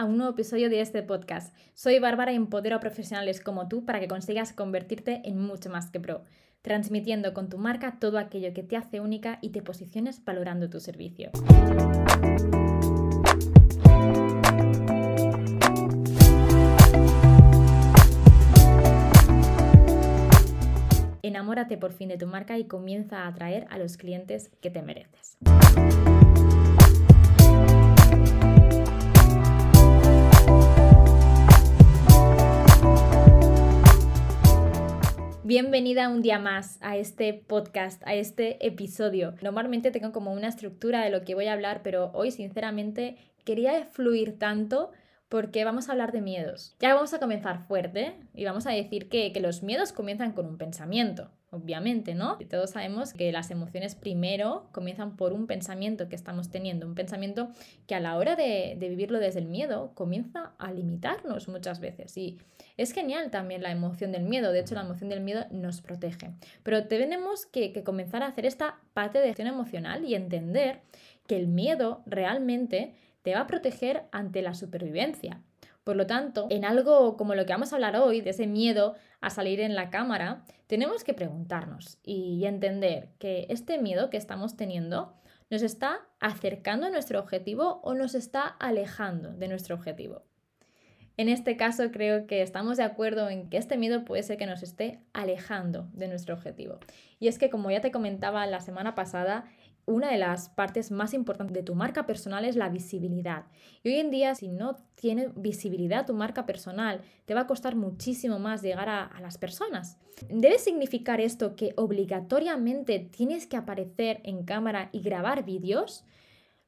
a un nuevo episodio de este podcast. Soy Bárbara y empodero a profesionales como tú para que consigas convertirte en mucho más que pro, transmitiendo con tu marca todo aquello que te hace única y te posiciones valorando tu servicio. Enamórate por fin de tu marca y comienza a atraer a los clientes que te mereces. Bienvenida un día más a este podcast, a este episodio. Normalmente tengo como una estructura de lo que voy a hablar, pero hoy sinceramente quería fluir tanto porque vamos a hablar de miedos. Ya vamos a comenzar fuerte y vamos a decir que, los miedos comienzan con un pensamiento, obviamente, ¿no? Y todos sabemos que las emociones primero comienzan por un pensamiento que estamos teniendo, un pensamiento que a la hora de, vivirlo desde el miedo comienza a limitarnos muchas veces. Y es genial también la emoción del miedo, de hecho la emoción del miedo nos protege. Pero tenemos que, que comenzar a hacer esta parte de gestión emocional y entender que el miedo realmente te va a proteger ante la supervivencia. Por lo tanto, en algo como lo que vamos a hablar hoy, de ese miedo a salir en la cámara, tenemos que preguntarnos y entender que este miedo que estamos teniendo nos está acercando a nuestro objetivo o nos está alejando de nuestro objetivo. En este caso creo que estamos de acuerdo en que este miedo puede ser que nos esté alejando de nuestro objetivo. Y es que como ya te comentaba la semana pasada, una de las partes más importantes de tu marca personal es la visibilidad. Y hoy en día, si no tiene visibilidad tu marca personal, te va a costar muchísimo más llegar a, las personas. ¿Debe significar esto que obligatoriamente tienes que aparecer en cámara y grabar vídeos?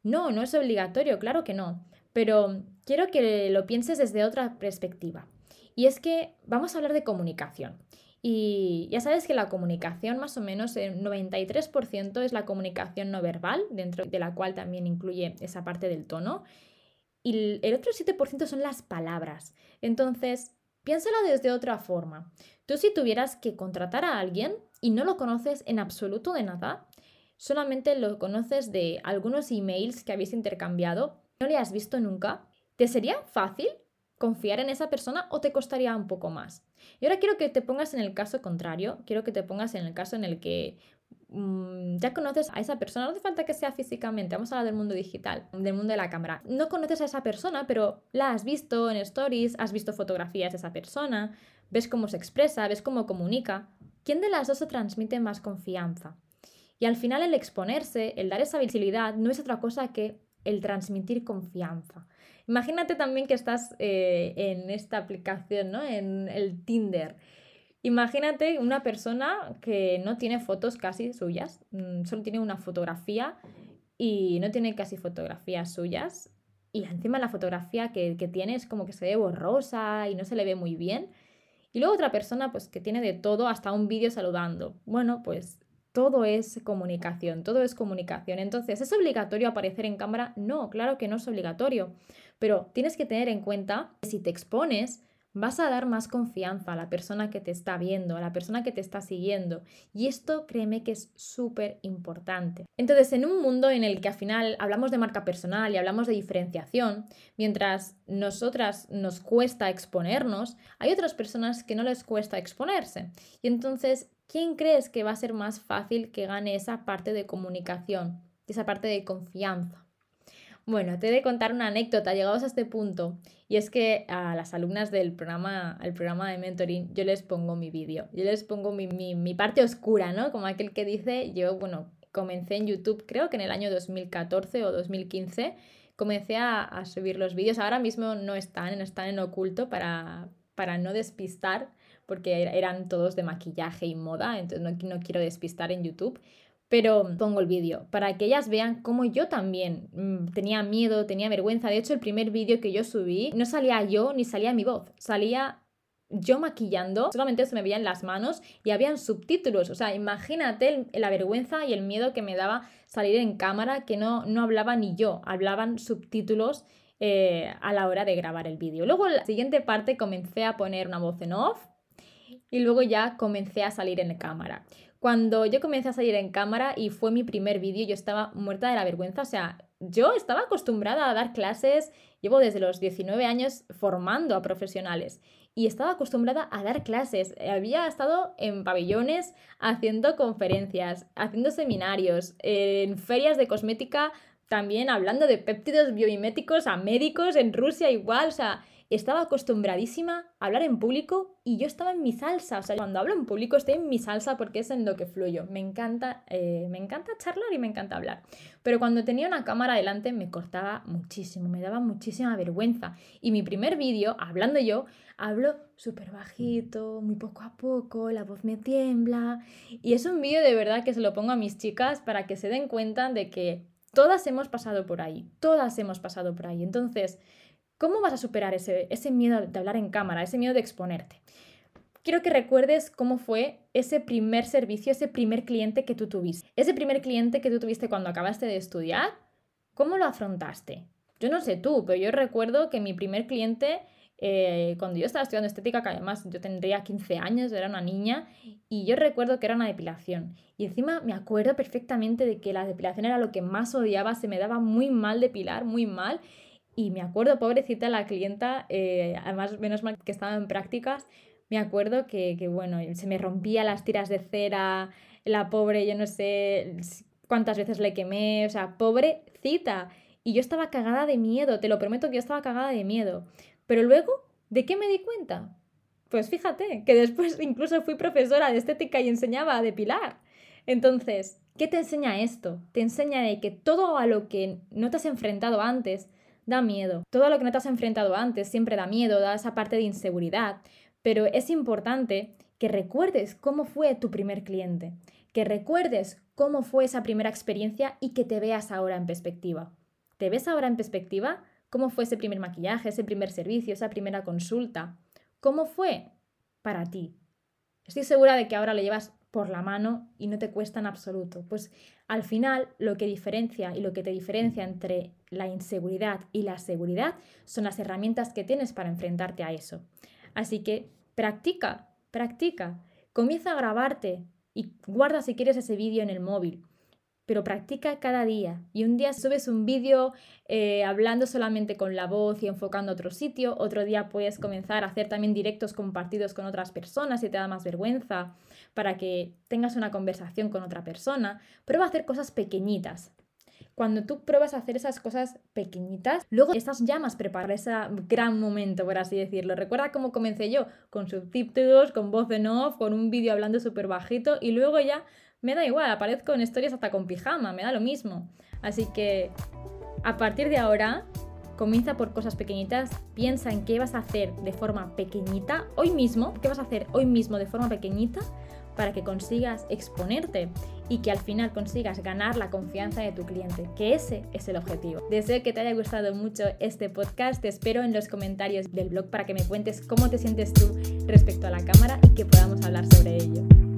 No, no es obligatorio, claro que no. Pero quiero que lo pienses desde otra perspectiva. Y es que vamos a hablar de comunicación. Y ya sabes que la comunicación, más o menos el 93% es la comunicación no verbal, dentro de la cual también incluye esa parte del tono. Y el otro 7% son las palabras. Entonces, piénsalo desde otra forma. Tú si tuvieras que contratar a alguien y no lo conoces en absoluto de nada, solamente lo conoces de algunos emails que habéis intercambiado, no le has visto nunca, ¿te sería fácil confiar en esa persona o te costaría un poco más? Y ahora quiero que te pongas en el caso contrario, quiero que te pongas en el caso en el que mm, ya conoces a esa persona, no hace falta que sea físicamente, vamos a hablar del mundo digital, del mundo de la cámara. No conoces a esa persona, pero la has visto en stories, has visto fotografías de esa persona, ves cómo se expresa, ves cómo comunica. ¿Quién de las dos se transmite más confianza? Y al final el exponerse, el dar esa visibilidad, no es otra cosa que el transmitir confianza. Imagínate también que estás eh, en esta aplicación, ¿no? En el Tinder. Imagínate una persona que no tiene fotos casi suyas, mm, solo tiene una fotografía y no tiene casi fotografías suyas. Y encima la fotografía que, que tiene es como que se ve borrosa y no se le ve muy bien. Y luego otra persona pues que tiene de todo, hasta un vídeo saludando. Bueno, pues todo es comunicación, todo es comunicación. Entonces, ¿es obligatorio aparecer en cámara? No, claro que no es obligatorio, pero tienes que tener en cuenta que si te expones, vas a dar más confianza a la persona que te está viendo, a la persona que te está siguiendo. Y esto créeme que es súper importante. Entonces, en un mundo en el que al final hablamos de marca personal y hablamos de diferenciación, mientras nosotras nos cuesta exponernos, hay otras personas que no les cuesta exponerse. Y entonces ¿quién crees que va a ser más fácil que gane esa parte de comunicación, esa parte de confianza? Bueno, te he de contar una anécdota llegados a este punto y es que a las alumnas del programa, el programa de mentoring, yo les pongo mi vídeo, yo les pongo mi, mi, parte oscura, ¿no? Como aquel que dice, yo, bueno, comencé en YouTube creo que en el año 2014 o 2015, comencé a, subir los vídeos, ahora mismo no están, están en oculto para, para no despistar porque eran todos de maquillaje y moda, entonces no, quiero despistar en YouTube, pero pongo el vídeo para que ellas vean cómo yo también mm, tenía miedo, tenía vergüenza. De hecho, el primer vídeo que yo subí no salía yo ni salía mi voz, salía yo maquillando, solamente se me veían las manos y habían subtítulos. O sea, imagínate la vergüenza y el miedo que me daba salir en cámara, que no, no hablaba ni yo, hablaban subtítulos eh, a la hora de grabar el vídeo. Luego, en la siguiente parte, comencé a poner una voz en off y luego ya comencé a salir en cámara. Cuando yo comencé a salir en cámara y fue mi primer vídeo, yo estaba muerta de la vergüenza, o sea, yo estaba acostumbrada a dar clases, llevo desde los 19 años formando a profesionales y estaba acostumbrada a dar clases. Había estado en pabellones haciendo conferencias, haciendo seminarios, en ferias de cosmética también hablando de péptidos biomiméticos a médicos en Rusia igual, o sea, estaba acostumbradísima a hablar en público y yo estaba en mi salsa. O sea, cuando hablo en público estoy en mi salsa porque es en lo que fluyo. Me encanta, eh, me encanta charlar y me encanta hablar. Pero cuando tenía una cámara delante me cortaba muchísimo, me daba muchísima vergüenza. Y mi primer vídeo, hablando yo, hablo súper bajito, muy poco a poco, la voz me tiembla. Y es un vídeo de verdad que se lo pongo a mis chicas para que se den cuenta de que todas hemos pasado por ahí, todas hemos pasado por ahí. Entonces, ¿Cómo vas a superar ese, ese miedo de hablar en cámara, ese miedo de exponerte? Quiero que recuerdes cómo fue ese primer servicio, ese primer cliente que tú tuviste. Ese primer cliente que tú tuviste cuando acabaste de estudiar, ¿cómo lo afrontaste? Yo no sé tú, pero yo recuerdo que mi primer cliente, eh, cuando yo estaba estudiando estética, que además yo tendría 15 años, era una niña, y yo recuerdo que era una depilación. Y encima me acuerdo perfectamente de que la depilación era lo que más odiaba, se me daba muy mal depilar, muy mal. Y me acuerdo, pobrecita la clienta, eh, además menos mal que estaba en prácticas, me acuerdo que, que, bueno, se me rompía las tiras de cera, la pobre, yo no sé cuántas veces le quemé, o sea, pobrecita. Y yo estaba cagada de miedo, te lo prometo que yo estaba cagada de miedo. Pero luego, ¿de qué me di cuenta? Pues fíjate, que después incluso fui profesora de estética y enseñaba a depilar. Entonces, ¿qué te enseña esto? Te enseña de que todo a lo que no te has enfrentado antes, da miedo. Todo lo que no te has enfrentado antes siempre da miedo, da esa parte de inseguridad, pero es importante que recuerdes cómo fue tu primer cliente, que recuerdes cómo fue esa primera experiencia y que te veas ahora en perspectiva. ¿Te ves ahora en perspectiva? ¿Cómo fue ese primer maquillaje, ese primer servicio, esa primera consulta? ¿Cómo fue para ti? Estoy segura de que ahora lo llevas por la mano y no te cuesta en absoluto. Pues al final lo que diferencia y lo que te diferencia entre la inseguridad y la seguridad son las herramientas que tienes para enfrentarte a eso. Así que practica, practica, comienza a grabarte y guarda si quieres ese vídeo en el móvil pero practica cada día. Y un día subes un vídeo eh, hablando solamente con la voz y enfocando a otro sitio, otro día puedes comenzar a hacer también directos compartidos con otras personas y te da más vergüenza para que tengas una conversación con otra persona. Prueba a hacer cosas pequeñitas. Cuando tú pruebas a hacer esas cosas pequeñitas, luego estás ya más ese gran momento, por así decirlo. Recuerda cómo comencé yo, con subtítulos, con voz en off, con un vídeo hablando súper bajito y luego ya me da igual, aparezco en historias hasta con pijama, me da lo mismo. Así que a partir de ahora, comienza por cosas pequeñitas, piensa en qué vas a hacer de forma pequeñita hoy mismo, qué vas a hacer hoy mismo de forma pequeñita para que consigas exponerte y que al final consigas ganar la confianza de tu cliente, que ese es el objetivo. Deseo que te haya gustado mucho este podcast, te espero en los comentarios del blog para que me cuentes cómo te sientes tú respecto a la cámara y que podamos hablar sobre ello.